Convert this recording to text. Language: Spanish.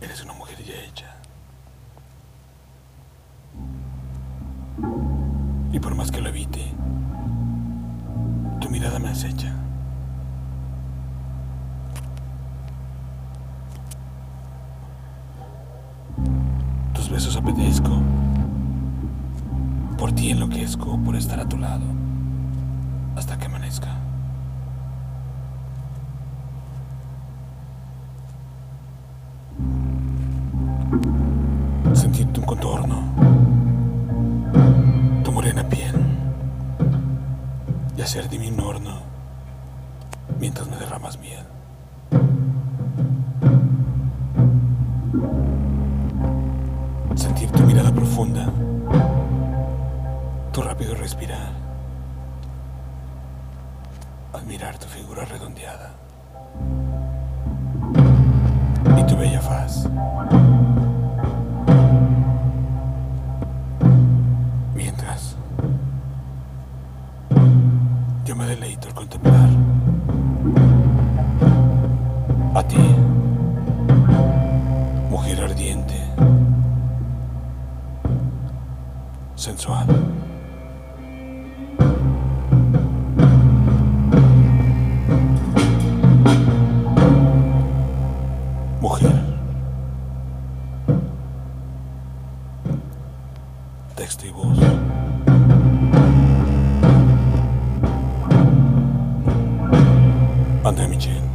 Eres una mujer ya hecha. Y por más que lo evite, tu mirada me acecha. Tus besos apetezco. Por ti enloquezco, por estar a tu lado, hasta que amanezca. Contorno, tu morena piel, y hacer de mí un horno mientras me derramas miel. Sentir tu mirada profunda, tu rápido respirar, admirar tu figura redondeada y tu bella faz. Deleito al contemplar a ti, mujer ardiente, sensual. Mujer. Texto y voz. pandemici